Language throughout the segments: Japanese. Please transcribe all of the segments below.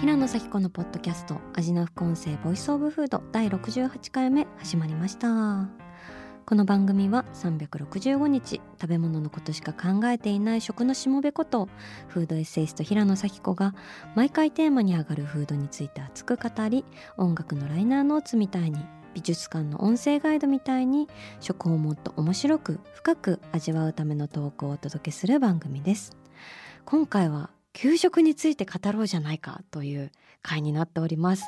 平野咲子のポッドキャスト味な副音声 Voice of Food 第68回目始まりました。この番組は365日食べ物のことしか考えていない食のしもべことフードエッセイスト平野咲子が毎回テーマに上がるフードについて熱く語り音楽のライナーノーツみたいに美術館の音声ガイドみたいに食をもっと面白く深く味わうためのトークをお届けする番組です。今回は給食について語ろうじゃないかという回になっております。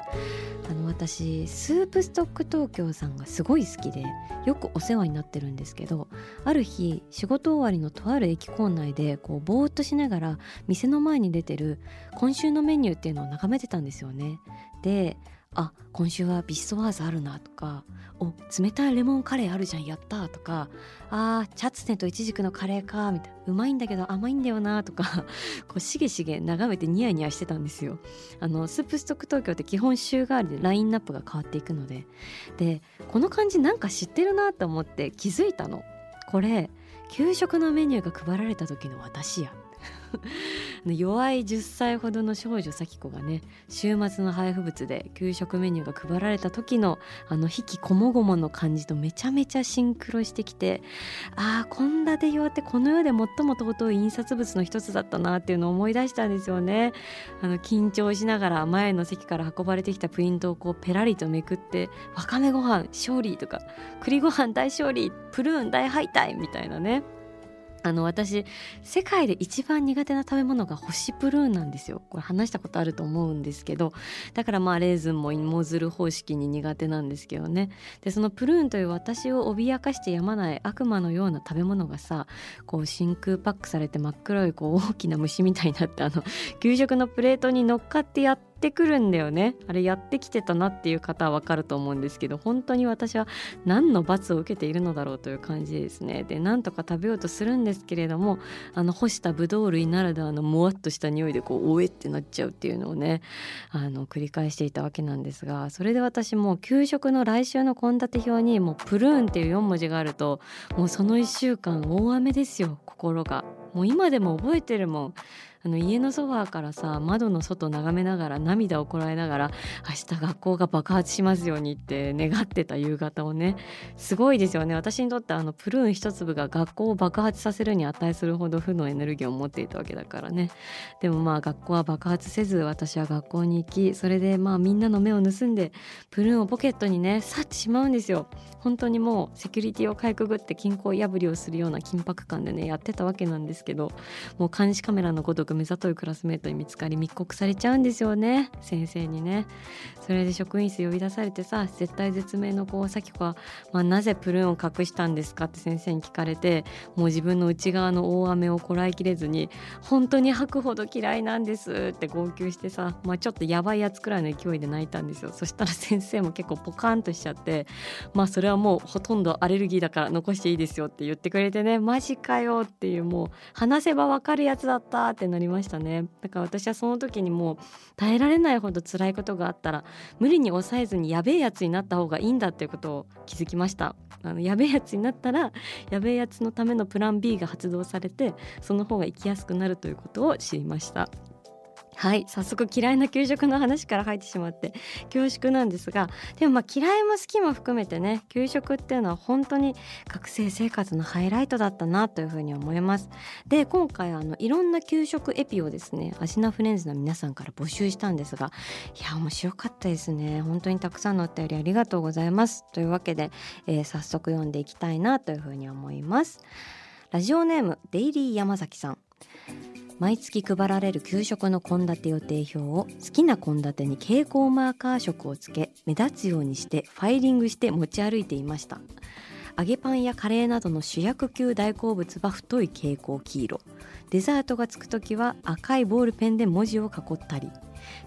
あの私スープストック東京さんがすごい好きでよくお世話になってるんですけどある日仕事終わりのとある駅構内でこうぼーっとしながら店の前に出てる今週のメニューっていうのを眺めてたんですよね。であ今週はビストワーズあるなとかお冷たいレモンカレーあるじゃんやったとかあチャツネとイチジクのカレーかみたいなうまいんだけど甘いんだよなとか こうしげしげ眺めてニヤニヤしてたんですよ。あのスープストック東京って基本週替わりでラインナップが変わっていくので。でこの感じなんか知ってるなと思って気づいたの。これ給食のメニューが配られた時の私や。弱い10歳ほどの少女咲子がね週末の配布物で給食メニューが配られた時のあの引きこもごもの感じとめちゃめちゃシンクロしてきてああ献立表ってこの世で最も尊い印刷物の一つだったなっていうのを思い出したんですよね。あの緊張しながら前の席から運ばれてきたプリントをこうペラリとめくってわかめご飯勝利とか栗ご飯大勝利プルーン大敗退みたいなね。あの私世界で一番苦手な食べ物が干しプルーンなんですよ。これ話したことあると思うんですけど。だからまあレーズンも芋づる方式に苦手なんですけどね。でそのプルーンという私を脅かしてやまない悪魔のような食べ物がさこう真空パックされて真っ黒いこう大きな虫みたいになってあの給食のプレートに乗っかってやってってくるんだよね。あれやってきてたなっていう方はわかると思うんですけど本当に私は何の罰を受けているのだろうという感じですね。でなんとか食べようとするんですけれどもあの干したブドウ類ならではのもわっとした匂いでこうおえってなっちゃうっていうのをねあの繰り返していたわけなんですがそれで私も給食の来週の献立表にもうプルーンっていう4文字があるともうその1週間大雨ですよ心が。もう今でも覚えてるもん。あの家のソファーからさ窓の外眺めながら涙をこらえながら明日学校が爆発しますようにって願ってた夕方をねすごいですよね。私にとってあのプルーン一粒が学校を爆発させるに値するほど負のエネルギーを持っていたわけだからね。でもまあ学校は爆発せず私は学校に行きそれでまあみんなの目を盗んでプルーンをポケットにね去ってしまうんですよ。本当にもうセキュリティをかいくぐって金庫破りをするような緊迫感でねやってたわけなんですけどもう監視カメラのごと目ざといクラスメートに見つかり密告されちゃうんですよね。先生にね。それで職員室呼び出されてさ絶対絶命の子咲子は、まあ、なぜプルーンを隠したんですかって先生に聞かれてもう自分の内側の大雨をこらえきれずに本当に吐くほど嫌いなんですって号泣してさ、まあ、ちょっとやばいやつくらいの勢いで泣いたんですよ。そしたら先生も結構ポカンとしちゃってまあそれはもうほとんどアレルギーだから残していいですよって言ってくれてねマジかよっていうもう話せばわかるやつだったってなりましたね。だから私はその時にもう耐えられないほど辛いことがあったら無理に抑えずにやべえやつになった方がいいんだっていうことを気づきました。あのやべえやつになったらやべえやつのためのプラン B が発動されてその方が生きやすくなるということを知りました。はい早速嫌いな給食の話から入ってしまって恐縮なんですがでもまあ嫌いも好きも含めてね給食っていうのは本当に学生生活のハイライトだったなというふうに思います。で今回あのいろんな給食エピをですねアシナフレンズの皆さんから募集したんですがいや面白かったですね。本当にたくさんのお便りありがとうございます。というわけで、えー、早速読んでいきたいなというふうに思います。ラジオネームデイリー山崎さん。毎月配られる給食の献立予定表を好きな献立に蛍光マーカー色をつけ目立つようにしてファイリングして持ち歩いていました。揚げパンやカレーなどの主役級大好物は太い蛍光黄色。デザートがつく時は赤いボールペンで文字を囲ったり。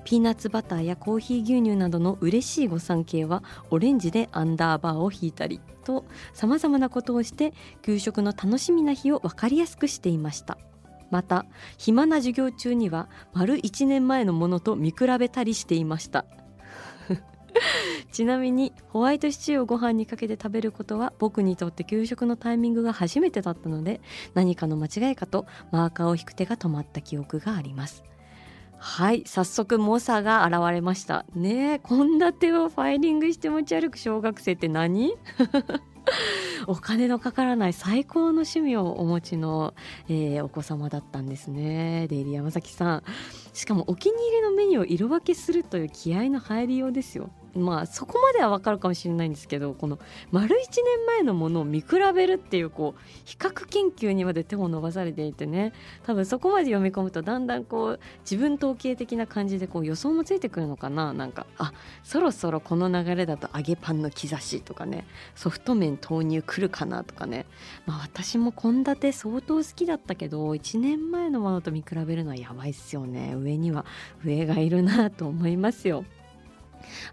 ピーナッツバターやコーヒー牛乳などの嬉しい御三家はオレンジでアンダーバーを引いたりとさまざまなことをして給食の楽しみな日を分かりやすくしていました。また暇な授業中には丸1年前のものと見比べたりしていました。ちなみにホワイトシチューをご飯にかけて食べることは僕にとって給食のタイミングが初めてだったので何かの間違いかとマーカーを引く手が止まった記憶があります。はい早速猛者が現れました。ねえ献立をファイリングして持ち歩く小学生って何？お金のかからない最高の趣味をお持ちの、えー、お子様だったんですね。デイリー山崎さん。しかもお気に入りのメニューを色分けするという気合の入りようですよ。まあそこまではわかるかもしれないんですけどこの丸1年前のものを見比べるっていうこう比較研究にまで手を伸ばされていてね。多分そこまで読み込むとだんだんこう自分統計的な感じでこう予想もついてくるのかな。なんかあそろそろこの流れだと揚げパンの兆しとかね。ソフト麺投入来るかなとかね。まあ私も献立相当好きだったけど1年前のものと見比べるのはやばいっすよね。上には上がいるなと思いますよ。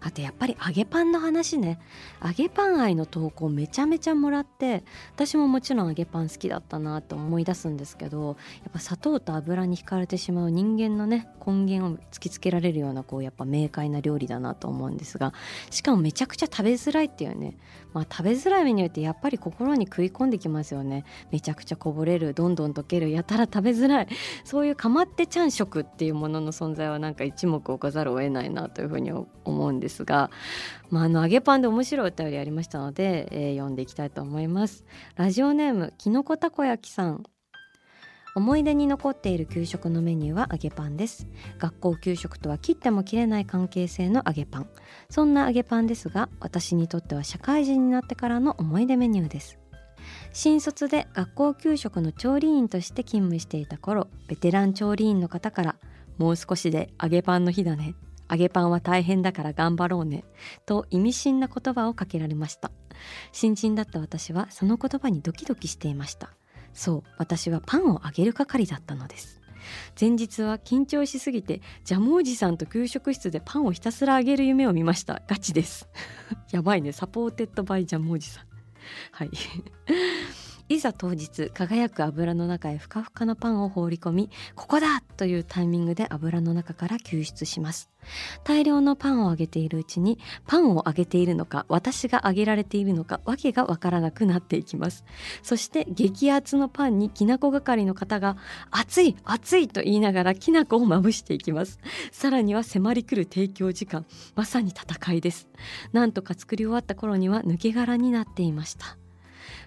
あとやっぱり揚げパンの話ね。揚げパン愛の投稿めちゃめちゃもらって私ももちろん揚げパン好きだったなと思い出すんですけどやっぱ砂糖と油に惹かれてしまう人間のね根源を突きつけられるようなこうやっぱ明快な料理だなと思うんですがしかもめちゃくちゃ食べづらいっていうね。まあ食べづらいメニューってやっぱり心に食い込んできますよね。めちゃくちゃこぼれるどんどん溶けるやたら食べづらい。そういうかまってちゃん食っていうものの存在はなんか一目置かざるを得ないなというふうに思思うんですが、まあ、あの揚げパンで面白いお便りありましたので、えー、読んでいきたいと思います。ラジオネームきのこたこ焼きさん。思い出に残っている給食のメニューは揚げパンです。学校給食とは切っても切れない関係性の揚げパン。そんな揚げパンですが私にとっては社会人になってからの思い出メニューです。新卒で学校給食の調理員として勤務していた頃ベテラン調理員の方からもう少しで揚げパンの日だね。揚げパンは大変だから頑張ろうねと意味深な言葉をかけられました。新人だった私はその言葉にドキドキしていましたそう私はパンを揚げる係だったのです前日は緊張しすぎてジャムおじさんと給食室でパンをひたすら揚げる夢を見ましたガチです やばいねサポーテッドバイジャムおじさん。はい。いざ当日輝く油の中へふかふかのパンを放り込みここだというタイミングで油の中から救出します。大量のパンを揚げているうちにパンを揚げているのか私が揚げられているのかわけがわからなくなっていきます。そして激熱のパンにきなこ係の方が熱い熱いと言いながらきな粉をまぶしていきます。さらには迫り来る提供時間。まさに戦いです。なんとか作り終わった頃には抜け殻になっていました。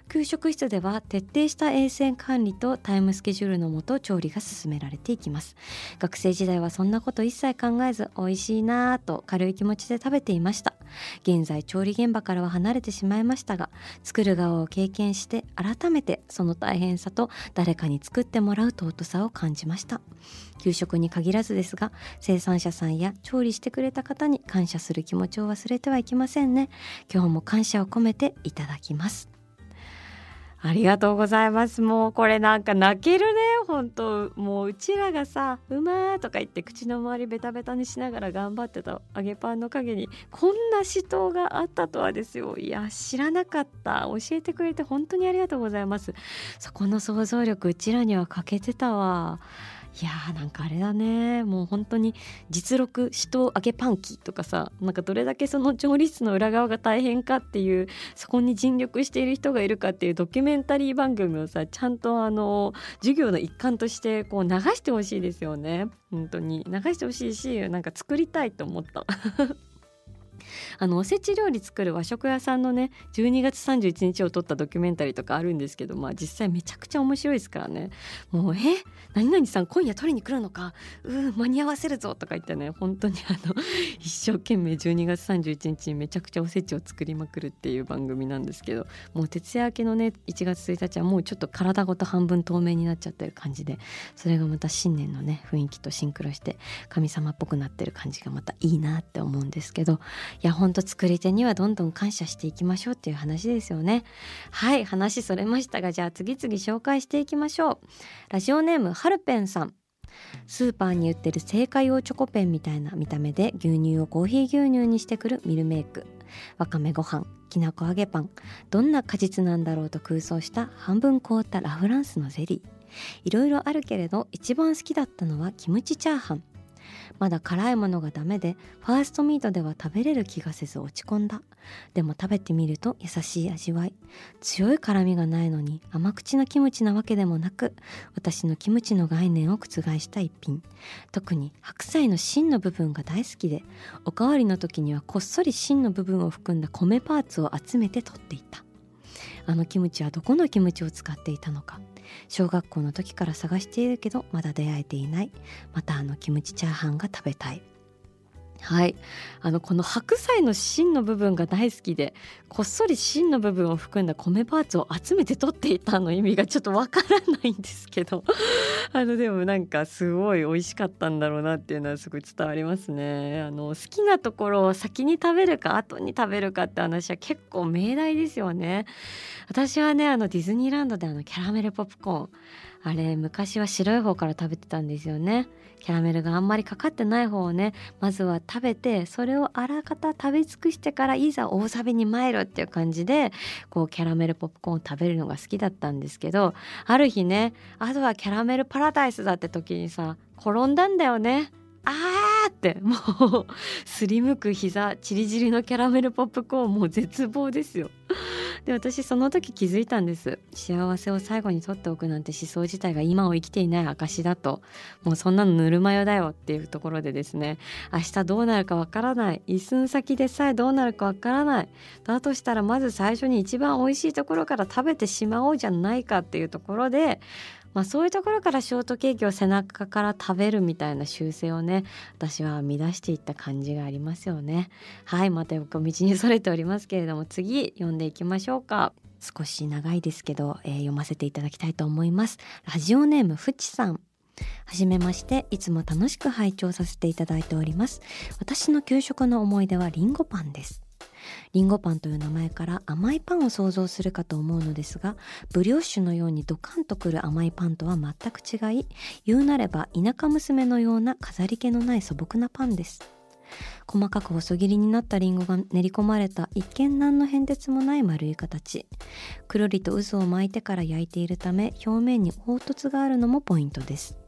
給食室では徹底した衛生管理とタイムスケジュールのもと調理が進められていきます。学生時代はそんなこと一切考えず美味しいなぁと軽い気持ちで食べていました。現在調理現場からは離れてしまいましたが作る側を経験して改めてその大変さと誰かに作ってもらう尊さを感じました。給食に限らずですが生産者さんや調理してくれた方に感謝する気持ちを忘れてはいけませんね。今日も感謝を込めていただきます。ありがとうございます。もうこれなんか泣けるね。本当もううちらがさ「うまー」とか言って口の周りベタベタにしながら頑張ってた揚げパンの陰に。こんな死闘があったとはですよ。いや知らなかった。教えてくれて本当にありがとうございます。そこの想像力うちらには欠けてたわ。いやーなんかあれだね。もう本当に実録死闘揚げパン機とかさなんかどれだけその調理室の裏側が大変かっていうそこに尽力している人がいるかっていうドキュメンタリー番組をさちゃんとあの授業の一環としてこう流してほしいですよね。本当に。流してほしいしなんか作りたいと思った。あのおせち料理作る和食屋さんのね12月31日を撮ったドキュメンタリーとかあるんですけどまあ実際めちゃくちゃ面白いですからね。もう「え？何々さん今夜撮りに来るのか？う間に合わせるぞ」とか言ってね本当にあの 一生懸命12月31日にめちゃくちゃおせちを作りまくるっていう番組なんですけどもう徹夜明けのね1月1日はもうちょっと体ごと半分透明になっちゃってる感じでそれがまた新年のね雰囲気とシンクロして神様っぽくなってる感じがまたいいなって思うんですけどやほんと作り手にはどんどん感謝していきましょうっていう話ですよね。はい話それましたがじゃあ次々紹介していきましょう。ラジオネームはるぺんさん。スーパーに売ってる製菓用チョコペンみたいな見た目で牛乳をコーヒー牛乳にしてくるミルメイク。わかめご飯きなこ揚げパン。どんな果実なんだろうと空想した半分凍ったラ・フランスのゼリー。いろいろあるけれど一番好きだったのはキムチチャーハン。まだ辛いものがダメでファーストミートでは食べれる気がせず落ち込んだ。でも食べてみると優しい味わい。強い辛みがないのに甘口なキムチなわけでもなく私のキムチの概念を覆した一品。特に白菜の芯の部分が大好きでおかわりの時にはこっそり芯の部分を含んだ米パーツを集めて取っていた。あのキムチはどこのキムチを使っていたのか。小学校の時から探しているけどまだ出会えていない。またあのキムチチャーハンが食べたい。はい。あのこの白菜の芯の部分が大好きでこっそり芯の部分を含んだ米パーツを集めて取っていたの意味がちょっとわからないんですけど。あのでもなんかすごい美味しかったんだろうなっていうのはすごい伝わりますね。あの好きなところを先に食べるか後に食べるかって話は結構命題ですよね。私はねあのディズニーランドであのキャラメルポップコーン。あれ昔は白い方から食べてたんですよねキャラメルがあんまりかかってない方をねまずは食べてそれをあらかた食べ尽くしてからいざ大サビに参るっていう感じでこうキャラメルポップコーンを食べるのが好きだったんですけどある日ねあとはキャラメルパラダイスだって時にさ転んだんだよね。あーってもうすりむく膝チリチリのキャラメルポップコーンもう絶望ですよで私その時気づいたんです。幸せを最後に取っておくなんて思想自体が今を生きていない証だと。もうそんなのぬるま湯だよっていうところでですね。明日どうなるかわからない。一寸先でさえどうなるかわからない。だとしたらまず最初に一番おいしいところから食べてしまおうじゃないかっていうところでまあ、そういうところからショートケーキを背中から食べるみたいな習性をね私は編み出していった感じがありますよね。はいまた横道にそれておりますけれども次読んでいきましょうか。少し長いですけど、えー、読ませていただきたいと思います。ラジオネームふちさん。はじめましていつも楽しく拝聴させていただいております。私の給食の思い出はリンゴパンです。リンゴパンという名前から甘いパンを想像するかと思うのですがブリオッシュのようにドカンとくる甘いパンとは全く違い言うなれば田舎娘のような飾り気のない素朴なパンです。細かく細切りになったリンゴが練り込まれた一見何の変哲もない丸い形。くるりと渦を巻いてから焼いているため表面に凹凸があるのもポイントです。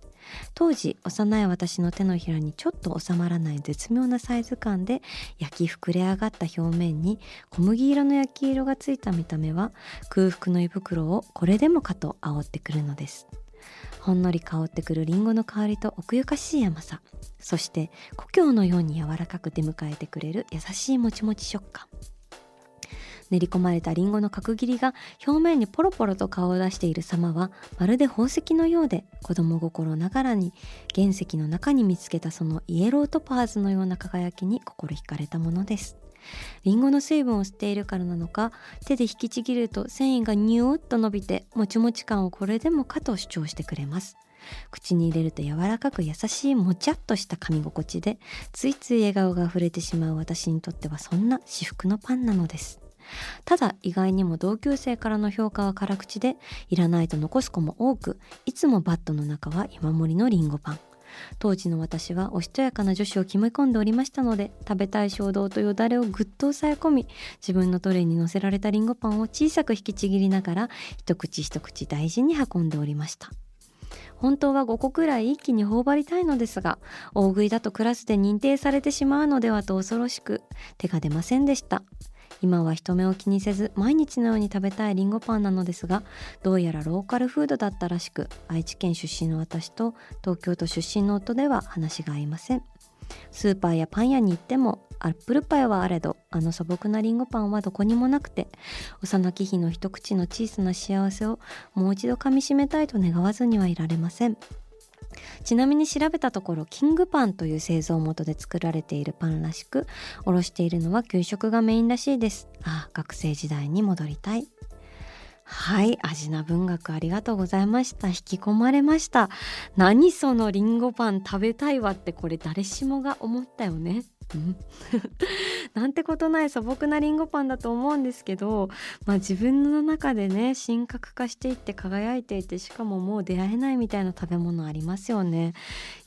当時幼い私の手のひらにちょっと収まらない絶妙なサイズ感で焼き膨れ上がった表面に小麦色の焼き色がついた見た目は空腹の胃袋をこれでもかと煽ってくるのです。ほんのり香ってくるリンゴの香りと奥ゆかしい甘さそして故郷のように柔らかく出迎えてくれる優しいもちもち食感。練り込まれたリンゴの角切りが表面にポロポロと顔を出している様はまるで宝石のようで子供心ながらに原石の中に見つけたそのイエロートパーズのような輝きに心惹かれたものです。リンゴの水分を吸っているからなのか手で引きちぎると繊維がニューッと伸びてもちもち感をこれでもかと主張してくれます。口に入れると柔らかく優しいもちゃっとした噛み心地でついつい笑顔が溢れてしまう私にとってはそんな至福のパンなのです。ただ意外にも同級生からの評価は辛口でいらないと残す子も多くいつもバットの中は今盛りのリンゴパン。当時の私はおしとやかな女子を決め込んでおりましたので食べたい衝動とよだれをぐっと抑え込み自分のトレイに乗せられたリンゴパンを小さく引きちぎりながら一口一口大事に運んでおりました。本当は5個くらい一気に頬張りたいのですが大食いだとクラスで認定されてしまうのではと恐ろしく手が出ませんでした。今は人目を気にせず毎日のように食べたいりんごパンなのですがどうやらローカルフードだったらしく愛知県出身の私と東京都出身の夫では話が合いません。スーパーやパン屋に行ってもアップルパイはあれどあの素朴なりんごパンはどこにもなくて幼き日の一口の小さな幸せをもう一度かみしめたいと願わずにはいられません。ちなみに調べたところキングパンという製造元で作られているパンらしくおろしているのは給食がメインらしいです。ああ学生時代に戻りたい。はい味な文学ありがとうございました。引き込まれました。何そのりんごパン食べたいわってこれ誰しもが思ったよね。なんてことない素朴なりんごパンだと思うんですけど、まあ、自分の中でね神格化していって輝いていてしかももう出会えないみたいな食べ物ありますよね。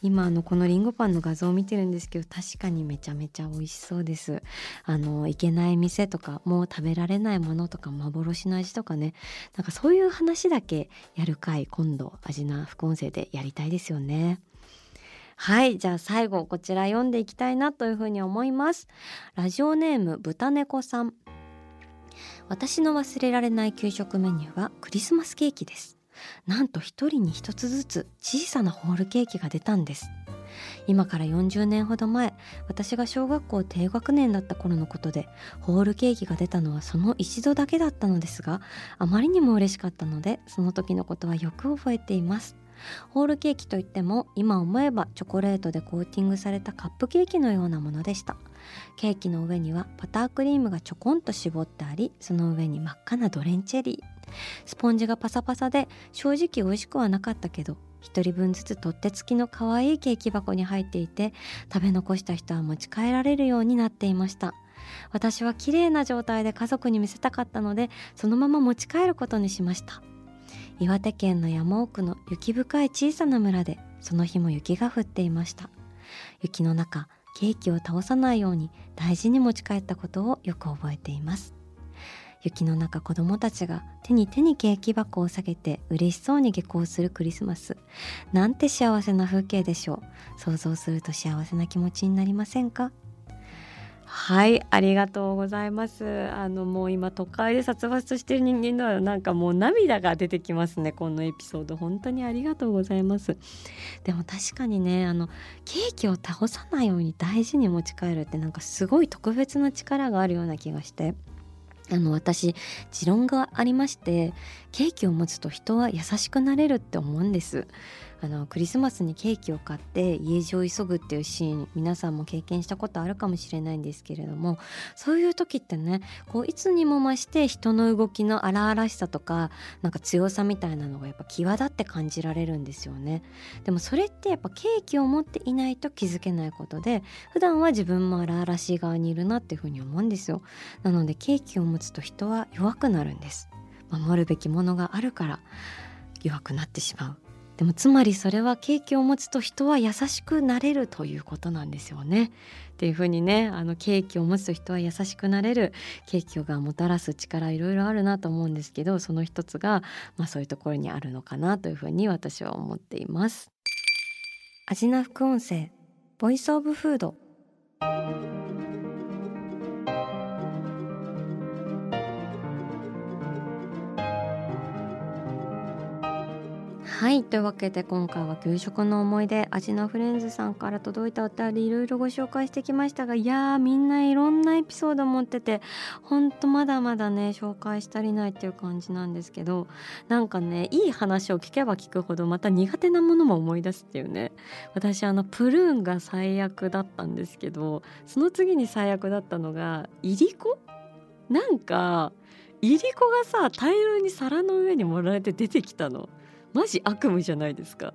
今あのこのりんごパンの画像を見てるんですけど確かにめちゃめちゃ美味しそうです。あの行けない店とかもう食べられないものとか幻の味とかね。なんかそういう話だけやる回今度味な副音声でやりたいですよね。はいじゃあ最後こちら読んでいきたいなというふうに思います。ラジオネーム豚猫さん。私の忘れられない給食メニューはクリスマスケーキです。なんと一人に一つずつ小さなホールケーキが出たんです。今から40年ほど前私が小学校低学年だった頃のことでホールケーキが出たのはその一度だけだったのですがあまりにも嬉しかったのでその時のことはよく覚えています。ホールケーキといっても今思えばチョコレートでコーティングされたカップケーキのようなものでした。ケーキの上にはバタークリームがちょこんと絞ってありその上に真っ赤なドレンチェリー。スポンジがパサパサで正直美味しくはなかったけど1人分ずつ取っ手付きの可愛いケーキ箱に入っていて食べ残した人は持ち帰られるようになっていました。私は綺麗な状態で家族に見せたかったのでそのまま持ち帰ることにしました。岩手県の山奥の雪深い小さな村でその日も雪が降っていました。雪の中ケーキを倒さないように大事に持ち帰ったことをよく覚えています。雪の中子供たちが手に手にケーキ箱を下げて嬉しそうに下校するクリスマス。なんて幸せな風景でしょう。想像すると幸せな気持ちになりませんか？はいありがとうございます。あのもう今都会で殺伐としてる人間のなんかもう涙が出てきますねこのエピソード。本当にありがとうございます。でも確かにねあのケーキを倒さないように大事に持ち帰るってなんかすごい特別な力があるような気がして。あの私持論がありましてケーキを持つと人は優しくなれるって思うんです。あのクリスマスにケーキを買って家路を急ぐっていうシーン皆さんも経験したことあるかもしれないんですけれどもそういう時ってねこういつにも増して人の動きの荒々しさとかなんか強さみたいなのがやっぱ際立って感じられるんですよね。でもそれってやっぱケーキを持っていないと気づけないことで普段は自分も荒々しい側にいるなっていうふうに思うんですよ。なのでケーキを持つと人は弱くなるんです。守るべきものがあるから弱くなってしまう。でもつまりそれはケーキを持つと人は優しくなれるということなんですよね。っていうふうにねあのケーキを持つと人は優しくなれるケーキがもたらす力いろいろあるなと思うんですけどその一つが、まあ、そういうところにあるのかなというふうに私は思っています。味な副音声ボイスオブフードはいというわけで今回は給食の思い出味のフレンズさんから届いたお便りいろいろご紹介してきましたがいやーみんないろんなエピソード持っててほんとまだまだね紹介し足りないっていう感じなんですけどなんかねいい話を聞けば聞くほどまた苦手なものも思い出すっていうね私あのプルーンが最悪だったんですけどその次に最悪だったのがいりこ？なんかいりこがさ大量に皿の上に盛られて出てきたの。マジ悪夢じゃないですか。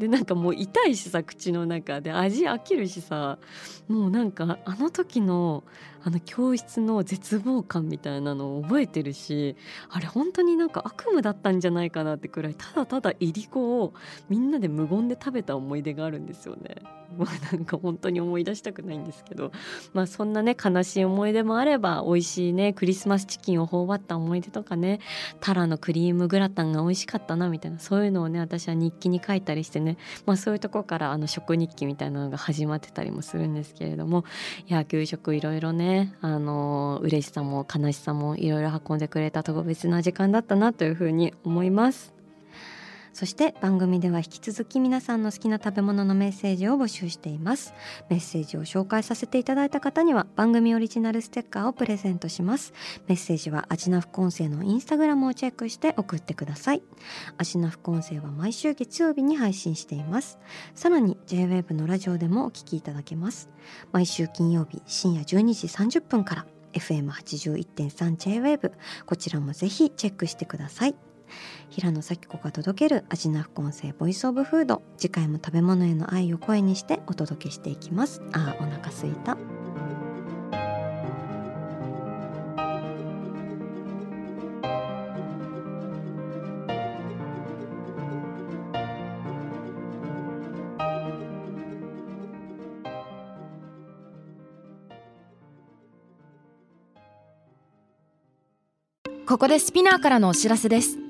でなんかもう痛いしさ口の中で味飽きるしさもうなんかあの時のあの教室の絶望感みたいなのを覚えてるしあれ本当になんか悪夢だったんじゃないかなってくらいただただいりこをみんなで無言で食べた思い出があるんですよね。まあなんか本当に思い出したくないんですけどまあそんなね悲しい思い出もあれば美味しいねクリスマスチキンを頬張った思い出とかねタラのクリームグラタンが美味しかったなみたいなそういうのをね私は日記に書いたりしてねまあそういうとこからあの食日記みたいなのが始まってたりもするんですけれどもいや給食いろいろねあの嬉しさも悲しさもいろいろ運んでくれた特別な時間だったなというふうに思います。そして番組では引き続き皆さんの好きな食べ物のメッセージを募集しています。メッセージを紹介させていただいた方には番組オリジナルステッカーをプレゼントします。メッセージはアジナ副音声のインスタグラムをチェックして送ってください。アジナ副音声は毎週月曜日に配信しています。さらに JWAVE のラジオでもお聞きいただけます。毎週金曜日深夜12時30分から FM81.3JWAVE こちらもぜひチェックしてください。平野咲子が届ける味な副音声ボイスオブフード。次回も食べ物への愛を声にしてお届けしていきます。あーお腹すいた。ここで SPINEAR からのお知らせです。